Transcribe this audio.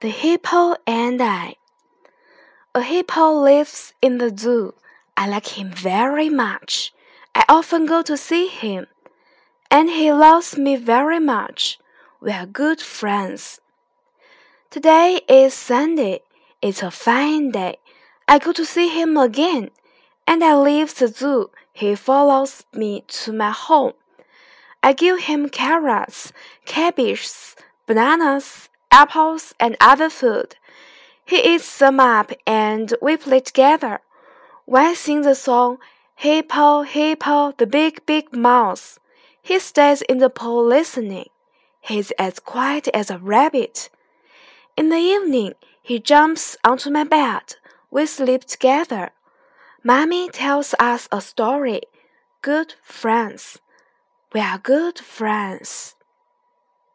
The Hippo and I. A hippo lives in the zoo. I like him very much. I often go to see him. And he loves me very much. We are good friends. Today is Sunday. It's a fine day. I go to see him again. And I leave the zoo. He follows me to my home. I give him carrots, cabbages, bananas, apples, and other food. He eats them up and we play together. When I sing the song, Hippo, Hippo, the big, big mouse, he stays in the pool listening. He's as quiet as a rabbit. In the evening, he jumps onto my bed. We sleep together. Mommy tells us a story. Good friends. We are good friends.